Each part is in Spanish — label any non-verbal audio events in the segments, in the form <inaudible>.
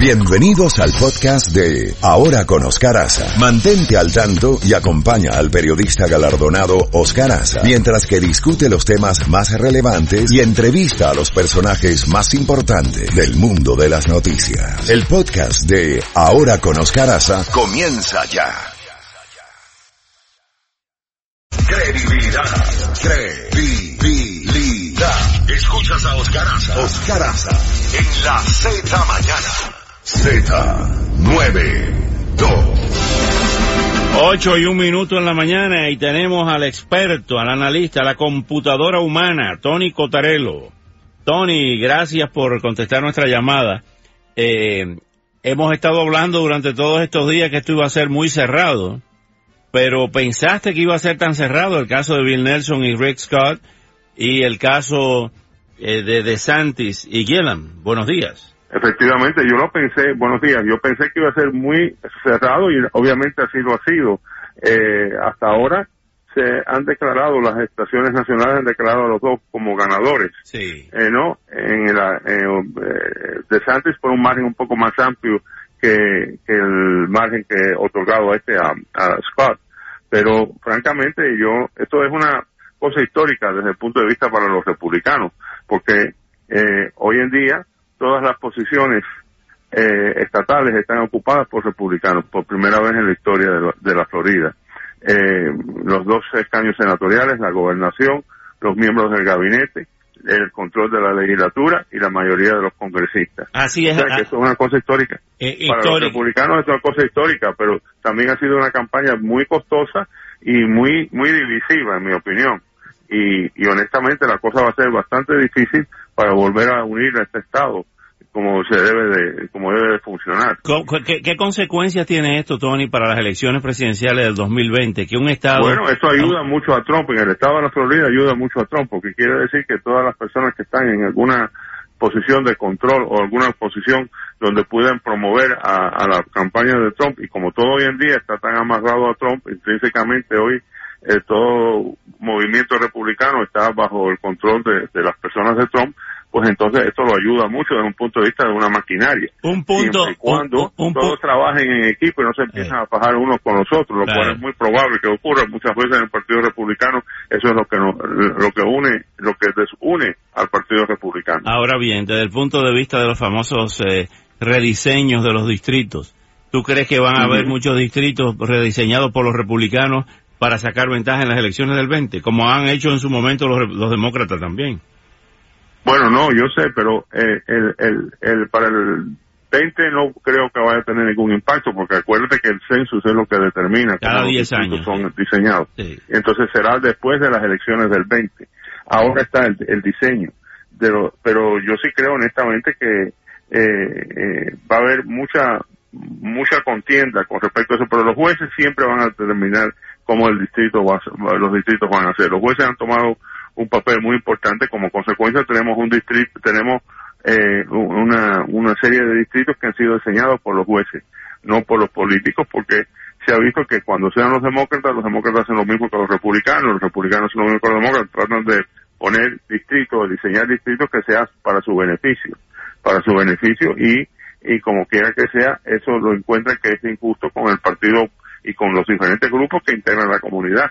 Bienvenidos al podcast de Ahora con Oscar Aza. Mantente al tanto y acompaña al periodista galardonado Oscar Aza mientras que discute los temas más relevantes y entrevista a los personajes más importantes del mundo de las noticias. El podcast de Ahora con Oscar Aza comienza ya. Credibilidad. Credibilidad. Escuchas a Oscar Aza. Oscar Aza. En la Z mañana. Z92. 8 y un minuto en la mañana y tenemos al experto, al analista, a la computadora humana, Tony Cotarello. Tony, gracias por contestar nuestra llamada. Eh, hemos estado hablando durante todos estos días que esto iba a ser muy cerrado, pero ¿pensaste que iba a ser tan cerrado el caso de Bill Nelson y Rick Scott y el caso eh, de DeSantis y Gillam? Buenos días. Efectivamente, yo lo pensé, buenos días, yo pensé que iba a ser muy cerrado y obviamente así lo ha sido. Eh, hasta ahora se han declarado, las estaciones nacionales han declarado a los dos como ganadores. Sí. Eh, ¿No? En la, eh, de Santis por un margen un poco más amplio que, que el margen que otorgado a este a, a Scott. Pero francamente yo, esto es una cosa histórica desde el punto de vista para los republicanos, porque eh, hoy en día todas las posiciones eh, estatales están ocupadas por republicanos por primera vez en la historia de, la Florida. Eh, los dos escaños senatoriales, la gobernación, los miembros del gabinete, el control de la legislatura y la mayoría de los congresistas. Así es. O sea, que eso es una cosa histórica. Eh, Para los republicanos es una cosa histórica, pero también ha sido una campaña muy costosa y muy muy divisiva, en mi opinión. Y, y honestamente la cosa va a ser bastante difícil para volver a unir a este estado como se debe de como debe de funcionar. ¿Qué, ¿Qué, consecuencias tiene esto, Tony, para las elecciones presidenciales del 2020? Que un estado bueno, esto ayuda mucho a Trump. En el estado de la Florida ayuda mucho a Trump, porque quiere decir que todas las personas que están en alguna posición de control o alguna posición donde pueden promover a, a la campaña de Trump y como todo hoy en día está tan amarrado a Trump, intrínsecamente hoy eh, todo movimiento republicano está bajo el control de, de las personas de Trump, pues entonces esto lo ayuda mucho desde un punto de vista de una maquinaria. Un punto. Siempre cuando todos trabajen en equipo y no se empiezan a fajar unos con los otros, lo cual es muy probable que ocurra muchas veces en el Partido Republicano. Eso es lo que lo que une, lo que desune al Partido Republicano. Ahora bien, desde el punto de vista de los famosos eh, rediseños de los distritos, ¿tú crees que van a haber muchos distritos rediseñados por los republicanos para sacar ventaja en las elecciones del 20, como han hecho en su momento los, los demócratas también? Bueno, no, yo sé, pero eh, el, el, el, para el 20 no creo que vaya a tener ningún impacto, porque acuérdate que el census es lo que determina Cada 10 años son diseñados. Sí. Entonces será después de las elecciones del 20. Ahora está el, el diseño. Pero, pero yo sí creo honestamente que eh, eh, va a haber mucha mucha contienda con respecto a eso, pero los jueces siempre van a determinar cómo el distrito va a, los distritos van a ser. Los jueces han tomado un papel muy importante. Como consecuencia tenemos un distrito, tenemos eh, una, una serie de distritos que han sido diseñados por los jueces, no por los políticos, porque se ha visto que cuando sean los demócratas, los demócratas hacen lo mismo que los republicanos, los republicanos hacen lo mismo que los demócratas, tratan de poner distritos, diseñar distritos que sean para su beneficio, para su beneficio y, y como quiera que sea, eso lo encuentran que es injusto con el partido y con los diferentes grupos que integran la comunidad.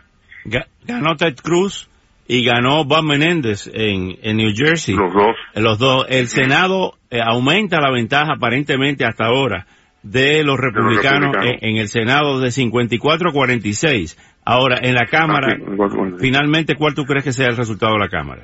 Ganó Ted Cruz y ganó Bob Menéndez en, en New Jersey. Los dos. Los dos. El Senado eh, aumenta la ventaja aparentemente hasta ahora de los republicanos, de los republicanos. En, en, el Senado de 54 a 46. Ahora, en la Cámara, Ah, finalmente, ¿cuál tú crees que sea el resultado de la Cámara?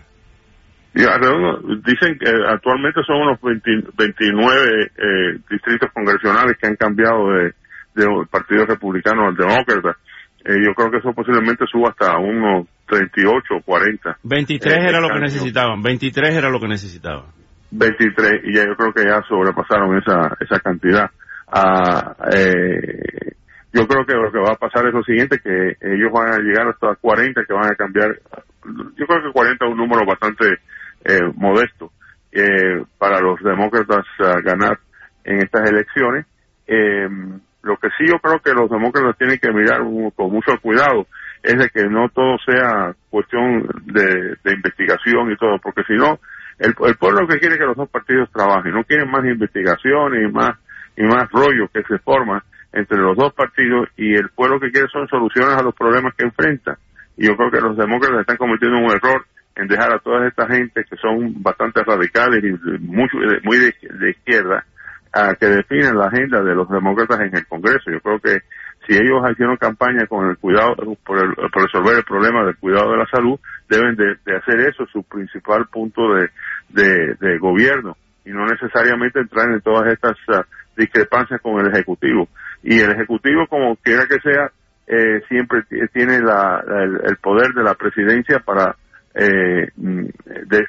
Dicen que actualmente son unos 20, 29 eh, distritos congresionales que han cambiado de, del Partido Republicano al Demócrata. Eh, yo creo que eso posiblemente suba hasta unos 38 o 40. 23 eh, era lo que necesitaban, 23 era lo que necesitaban. 23 y ya yo creo que ya sobrepasaron esa esa cantidad. Ah, eh, yo creo que lo que va a pasar es lo siguiente, que ellos van a llegar hasta 40, que van a cambiar. Yo creo que 40 es un número bastante eh, modesto eh, para los demócratas uh, ganar en estas elecciones. Eh, lo que sí yo creo que los demócratas tienen que mirar con mucho cuidado es de que no todo sea cuestión de, de investigación y todo, porque si no, el, pueblo lo que quiere que los dos partidos trabajen, no quieren más investigación y más y más rollo que se forma entre los dos partidos y el pueblo que quiere son soluciones a los problemas que enfrenta. Y yo creo que los demócratas están cometiendo un error en dejar a toda esta gente que son bastante radicales y mucho, muy de, izquierda a que definan la agenda de los demócratas en el Congreso. Yo creo que si ellos hicieron campaña con el cuidado, por, resolver el problema del cuidado de la salud, deben de, hacer eso su principal punto de, de, gobierno y no necesariamente entrar en todas estas uh, discrepancias con el Ejecutivo. Y el Ejecutivo, como quiera que sea, eh, siempre tiene la, el, poder de la presidencia para eh, mm,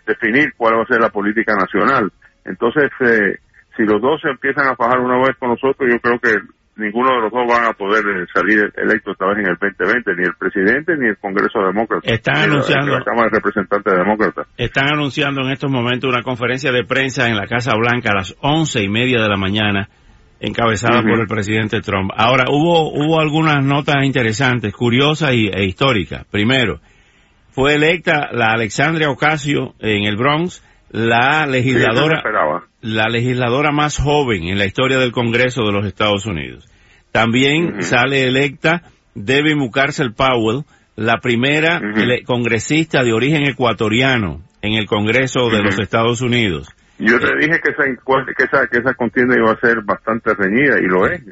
definir cuál va a ser la política nacional. Entonces, eh, si los dos se empiezan a fajar una vez con nosotros, yo creo que ninguno de los dos van a poder eh, salir electo esta vez en el 2020, ni el presidente ni el Congreso Demócrata. Están anunciando. La, Cámara de Representantes Demócratas. Están anunciando en estos momentos una conferencia de prensa en la Casa Blanca a las once y media de la mañana, encabezada por el presidente Trump. Ahora, hubo, hubo algunas notas interesantes, curiosas y, e históricas. Primero, fue electa la Alexandria Ocasio en el Bronx, la legisladora, la legisladora más joven en la historia del Congreso de los Estados Unidos. También sale electa Debbie Mucarsel Powell, la primera congresista de origen ecuatoriano en el Congreso de los Estados Unidos. Yo te dije que esa, que esa, que esa contienda iba a ser bastante reñida y lo es.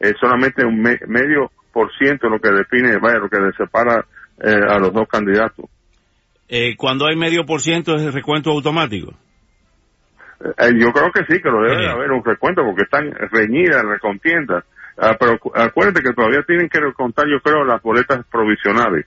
Es, solamente un medio por ciento lo que define, vaya, lo que separa eh, a los dos candidatos. Eh, cuando hay medio por ciento es el recuento automático. Eh, yo creo que sí, que lo debe haber un recuento porque están reñidas, recontiendas. Ah, pero acuérdate que todavía tienen que recontar, yo creo, las boletas provisionales.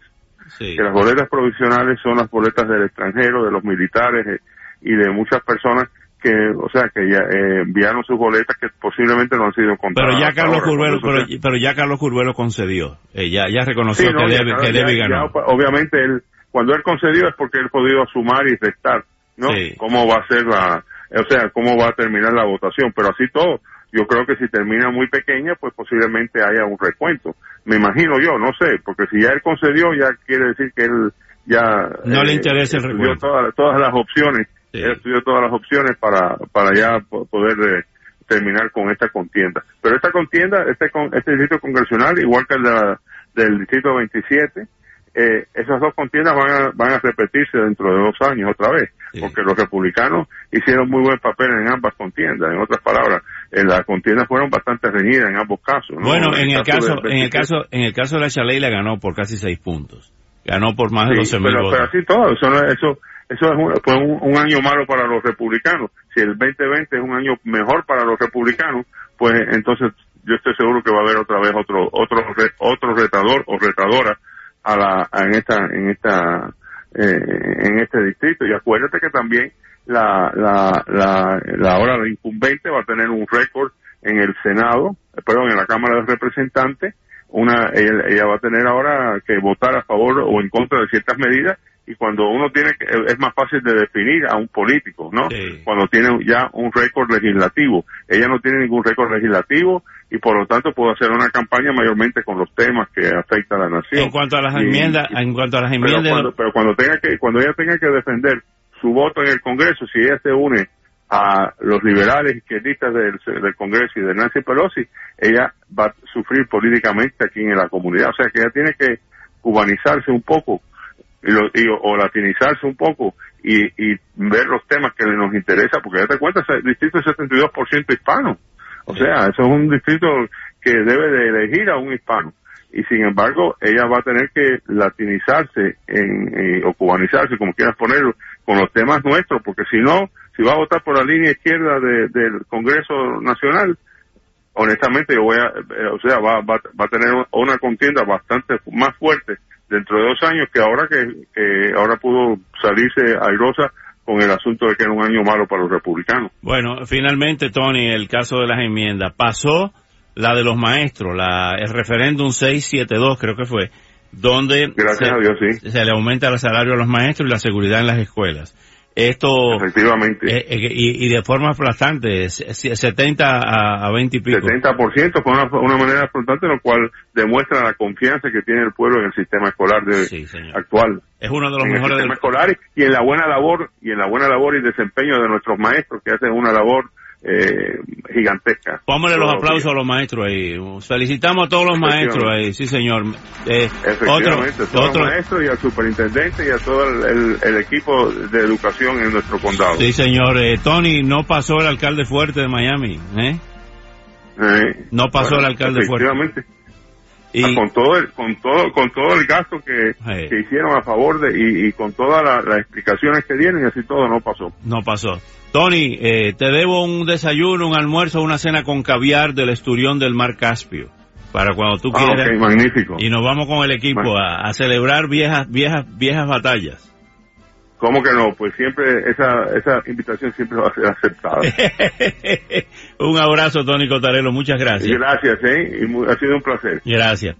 Que las boletas provisionales son las boletas del extranjero, de los militares y de muchas personas que, o sea, que ya enviaron sus boletas que posiblemente no han sido contadas. Pero ya Carlos Curvelo, pero, ya Carlos Curvelo concedió, ya, ya reconoció que, debe, que debe ganar. obviamente él cuando él concedió es porque él podido sumar y restar, ¿no? Cómo va a ser la, o sea, cómo va a terminar la votación, pero así todo, yo creo que si termina muy pequeña, pues posiblemente haya un recuento. Me imagino yo, no sé, porque si ya él concedió, ya quiere decir que él ya no le interesa el recuento. Todas, todas las opciones, él estudió todas las opciones para para ya poder eh, terminar con esta contienda. Pero esta contienda, este este distrito congresional, igual que el de del distrito 27, eh, esas dos contiendas van a, van a repetirse dentro de dos años otra vez, porque los republicanos hicieron muy buen papel en ambas contiendas. En otras palabras, en las contiendas fueron bastante reñidas en ambos casos. Bueno, en, el caso, en el caso, en el caso de la Chaley la ganó por casi seis puntos. Ganó por más de 12 mil pero, pero así todo, eso, eso, eso es un, fue un, año malo para los republicanos. Si el 2020 es un año mejor para los republicanos, pues entonces yo estoy seguro que va a haber otra vez otro otro otro retador o retadora a la en esta en esta eh, en este distrito. Y acuérdate que también la la la, la hora de incumbente va a tener un récord en el Senado perdón en la Cámara de Representantes. Una ella, va a tener ahora que votar a favor o en contra de ciertas medidas y cuando uno tiene que, es más fácil de definir a un político, ¿no? Cuando tiene ya un récord legislativo. Ella no tiene ningún récord legislativo y por lo tanto puede hacer una campaña mayormente con los temas que afectan a la nación. En cuanto a las enmiendas, en cuanto a las enmiendas, pero cuando, tenga que cuando ella tenga que defender su voto en el Congreso, si ella se une a los liberales izquierdistas del, del Congreso y de Nancy Pelosi, ella va a sufrir políticamente aquí en la comunidad. O sea que ella tiene que cubanizarse un poco y, o latinizarse un poco y, y ver los temas que nos interesa, porque ya te cuenta, el distrito es 72% hispano. O sea, eso es un distrito que debe de elegir a un hispano. Y sin embargo, ella va a tener que latinizarse en, eh, o cubanizarse, como quieras ponerlo, con los temas nuestros, porque si no, si va a votar por la línea izquierda del Congreso Nacional, honestamente yo voy a, eh, o sea, va, va, va a tener una contienda bastante más fuerte dentro de dos años que ahora que, que ahora pudo salirse airosa con el asunto de que era un año malo para los republicanos. Bueno, finalmente, Tony, el caso de las enmiendas. Pasó la de los maestros, la, el referéndum 672 creo que fue, donde Gracias a Dios, sí. se le aumenta el salario a los maestros y la seguridad en las escuelas. Esto. Efectivamente. Eh, eh, y, de forma aplastante, 70 a, a 20 y pico. 70% fue una, una manera aplastante, lo cual demuestra la confianza que tiene el pueblo en el sistema escolar de, actual. Es uno de los mejores. El sistema escolar y en la buena labor, y en la buena labor y desempeño de nuestros maestros que hacen una labor eh, gigantesca. Póngale los aplausos a los maestros ahí. Felicitamos a todos los maestros ahí, sí señor. Eh, Efectivamente, a todos los maestros y al superintendente y a todo el, equipo de educación en nuestro condado. Sí señor. Eh, Tony, no pasó el alcalde fuerte de Miami, ¿eh? eh no pasó el alcalde fuerte. Y... Ah, con todo el, con todo con todo el gasto que, hicieron a favor de y, y con todas las explicaciones que dieron y así todo no pasó no pasó Tony eh, te debo un desayuno un almuerzo una cena con caviar del esturión del mar Caspio para cuando tú ah, quieras magnífico y nos vamos con el equipo a, a celebrar viejas viejas viejas batallas ¿Cómo que no? Pues siempre esa, esa invitación siempre va a ser aceptada. <laughs> un abrazo, Tony Cotarelo. Muchas gracias. Gracias, ¿eh? ha sido un placer. Gracias.